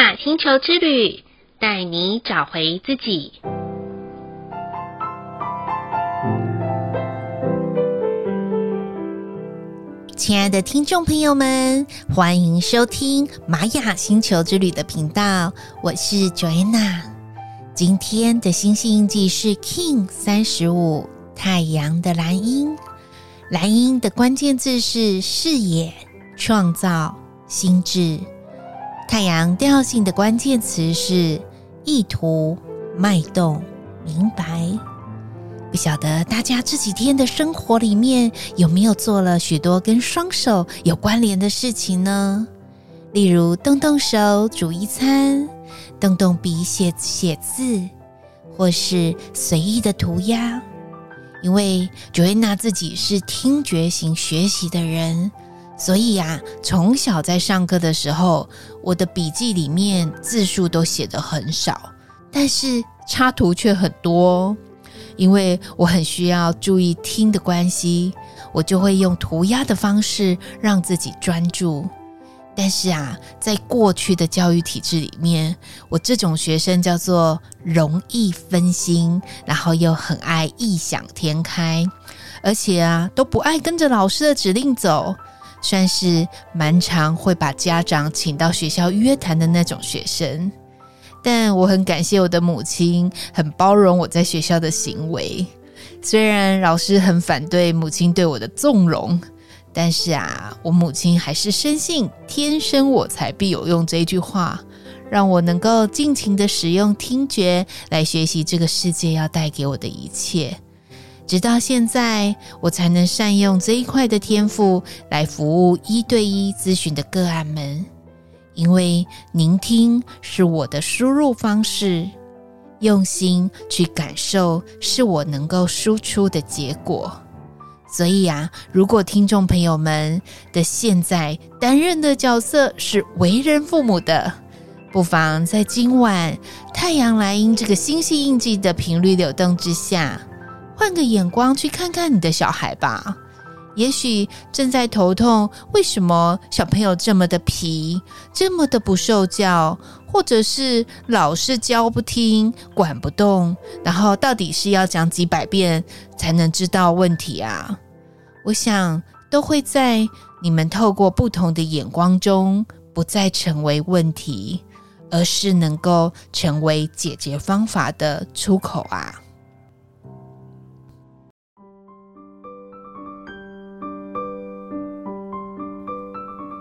雅星球之旅，带你找回自己。亲爱的听众朋友们，欢迎收听玛雅星球之旅的频道，我是 Joanna。今天的星系印记是 King 三十五，太阳的蓝鹰。蓝鹰的关键字是视野、创造、心智。太阳调性的关键词是意图、脉动、明白。不晓得大家这几天的生活里面有没有做了许多跟双手有关联的事情呢？例如动动手煮一餐，动动笔写写字，或是随意的涂鸦。因为 Joanna 自己是听觉型学习的人，所以呀，从小在上课的时候，我的笔记里面字数都写得很少，但是插图却很多。因为我很需要注意听的关系，我就会用涂鸦的方式让自己专注。但是啊，在过去的教育体制里面，我这种学生叫做容易分心，然后又很爱异想天开，而且啊都不爱跟着老师的指令走，算是蛮常会把家长请到学校约谈的那种学生。但我很感谢我的母亲，很包容我在学校的行为。虽然老师很反对母亲对我的纵容，但是啊，我母亲还是深信“天生我材必有用”这句话，让我能够尽情的使用听觉来学习这个世界要带给我的一切。直到现在，我才能善用这一块的天赋来服务一对一咨询的个案们。因为聆听是我的输入方式，用心去感受是我能够输出的结果。所以啊，如果听众朋友们的现在担任的角色是为人父母的，不妨在今晚太阳莱茵这个星系印记的频率流动之下，换个眼光去看看你的小孩吧。也许正在头痛，为什么小朋友这么的皮，这么的不受教，或者是老是教不听、管不动，然后到底是要讲几百遍才能知道问题啊？我想都会在你们透过不同的眼光中，不再成为问题，而是能够成为解决方法的出口啊。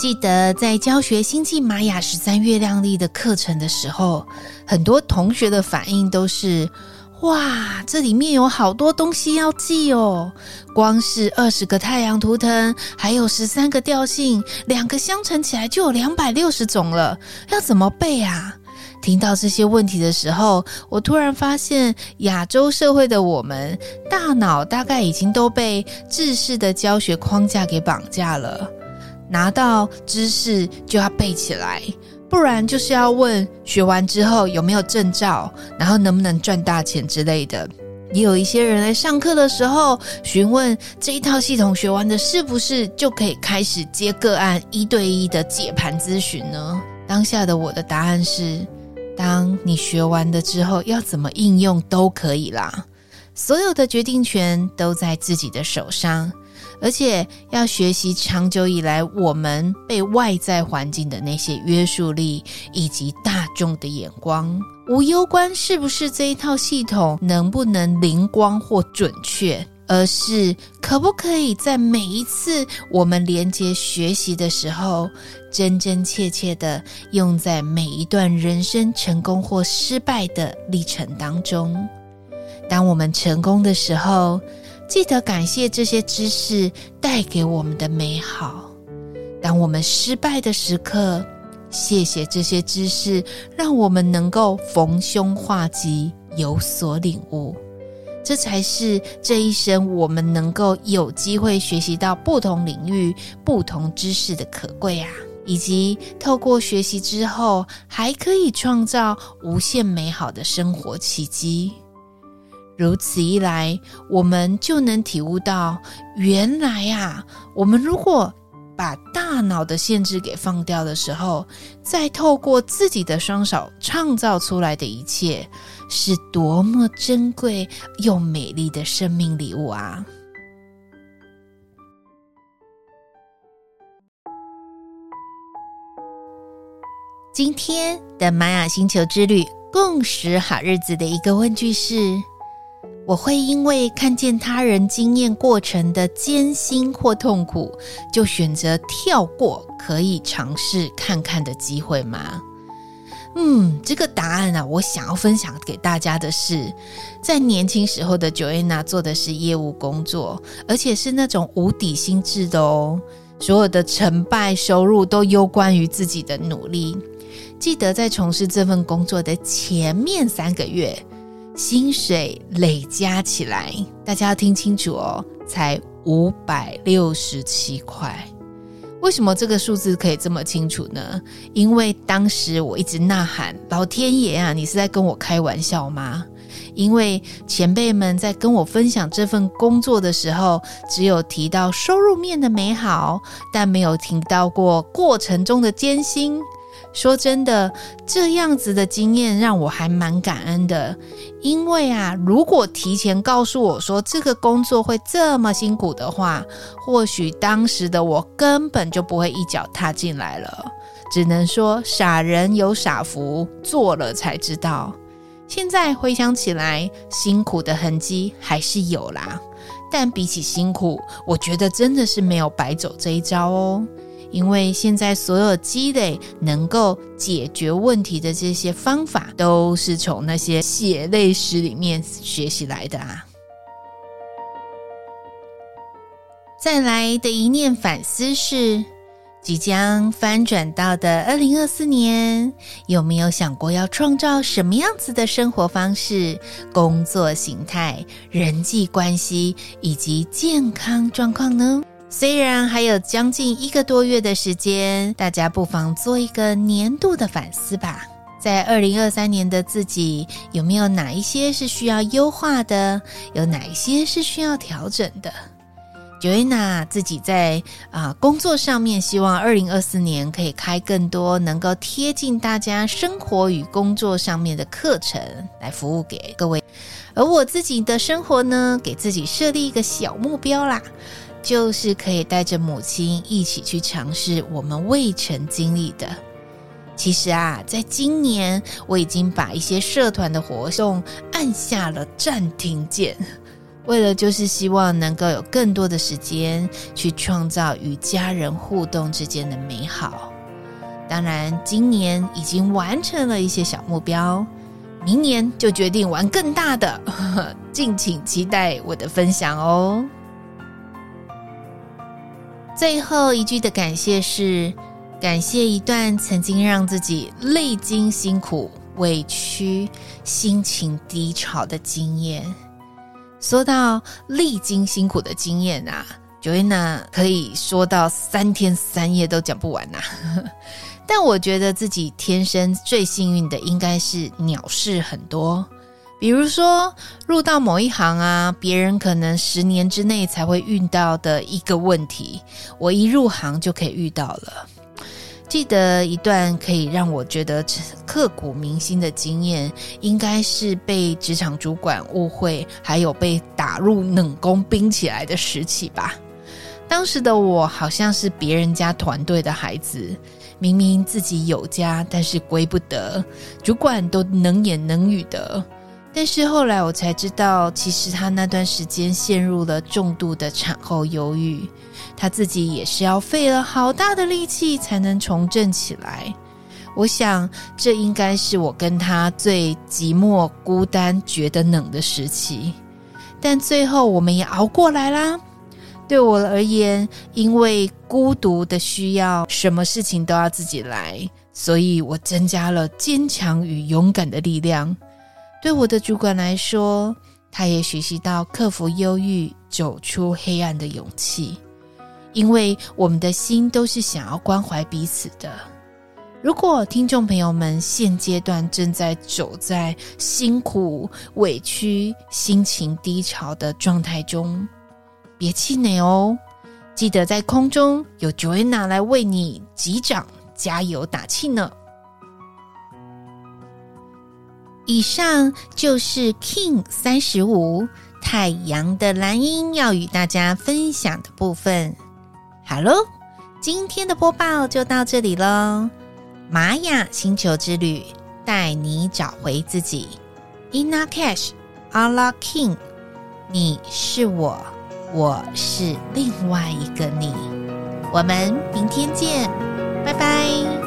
记得在教学星际玛雅十三月亮历的课程的时候，很多同学的反应都是：哇，这里面有好多东西要记哦！光是二十个太阳图腾，还有十三个调性，两个相乘起来就有两百六十种了，要怎么背啊？听到这些问题的时候，我突然发现，亚洲社会的我们，大脑大概已经都被制式的教学框架给绑架了。拿到知识就要背起来，不然就是要问学完之后有没有证照，然后能不能赚大钱之类的。也有一些人来上课的时候询问这一套系统学完的是不是就可以开始接个案一对一的解盘咨询呢？当下的我的答案是：当你学完了之后，要怎么应用都可以啦。所有的决定权都在自己的手上。而且要学习长久以来我们被外在环境的那些约束力，以及大众的眼光，无忧观是不是这一套系统能不能灵光或准确，而是可不可以在每一次我们连接学习的时候，真真切切的用在每一段人生成功或失败的历程当中。当我们成功的时候，记得感谢这些知识带给我们的美好。当我们失败的时刻，谢谢这些知识，让我们能够逢凶化吉，有所领悟。这才是这一生我们能够有机会学习到不同领域、不同知识的可贵啊！以及透过学习之后，还可以创造无限美好的生活奇迹。如此一来，我们就能体悟到，原来啊，我们如果把大脑的限制给放掉的时候，再透过自己的双手创造出来的一切，是多么珍贵又美丽的生命礼物啊！今天的玛雅星球之旅共识好日子的一个问句是。我会因为看见他人经验过程的艰辛或痛苦，就选择跳过可以尝试看看的机会吗？嗯，这个答案啊，我想要分享给大家的是，在年轻时候的 Joanna 做的是业务工作，而且是那种无底薪制的哦，所有的成败收入都攸关于自己的努力。记得在从事这份工作的前面三个月。薪水累加起来，大家要听清楚哦，才五百六十七块。为什么这个数字可以这么清楚呢？因为当时我一直呐喊：“老天爷啊，你是在跟我开玩笑吗？”因为前辈们在跟我分享这份工作的时候，只有提到收入面的美好，但没有听到过过程中的艰辛。说真的，这样子的经验让我还蛮感恩的。因为啊，如果提前告诉我说这个工作会这么辛苦的话，或许当时的我根本就不会一脚踏进来了。只能说傻人有傻福，做了才知道。现在回想起来，辛苦的痕迹还是有啦。但比起辛苦，我觉得真的是没有白走这一招哦。因为现在所有积累能够解决问题的这些方法，都是从那些血泪史里面学习来的啊。再来的一念反思是，即将翻转到的二零二四年，有没有想过要创造什么样子的生活方式、工作形态、人际关系以及健康状况呢？虽然还有将近一个多月的时间，大家不妨做一个年度的反思吧。在二零二三年的自己，有没有哪一些是需要优化的？有哪一些是需要调整的？Joanna 自己在啊、工作上面，希望二零二四年可以开更多能够贴近大家生活与工作上面的课程，来服务给各位。而我自己的生活呢，给自己设立一个小目标啦。就是可以带着母亲一起去尝试我们未曾经历的。其实啊，在今年我已经把一些社团的活动按下了暂停键，为了就是希望能够有更多的时间去创造与家人互动之间的美好。当然，今年已经完成了一些小目标，明年就决定玩更大的，呵呵，敬请期待我的分享哦。最后一句的感谢是，感谢一段曾经让自己历经辛苦、委屈、心情低潮的经验。说到历经辛苦的经验啊，Joanna 可以说到三天三夜都讲不完呐、啊。但我觉得自己天生最幸运的，应该是鸟事很多。比如说，入到某一行啊，别人可能十年之内才会遇到的一个问题，我一入行就可以遇到了。记得一段可以让我觉得刻骨铭心的经验，应该是被职场主管误会，还有被打入冷宫冰起来的时期吧。当时的我好像是别人家团队的孩子，明明自己有家，但是归不得，主管都能言能语的。但是后来我才知道，其实他那段时间陷入了重度的产后忧郁，他自己也是要费了好大的力气才能重振起来。我想，这应该是我跟他最寂寞、孤单、觉得冷的时期。但最后我们也熬过来啦。对我而言，因为孤独的需要，什么事情都要自己来，所以我增加了坚强与勇敢的力量。对我的主管来说，他也学习到克服忧郁、走出黑暗的勇气。因为我们的心都是想要关怀彼此的。如果听众朋友们现阶段正在走在辛苦、委屈、心情低潮的状态中，别气馁哦。记得在空中有 Joanna 来为你击掌加油打气呢。以上就是 King 三十五太阳的蓝鹰要与大家分享的部分。好喽，今天的播报就到这里喽。玛雅星球之旅，带你找回自己。Ina Cash, Allah King，你是我，我是另外一个你。我们明天见，拜拜。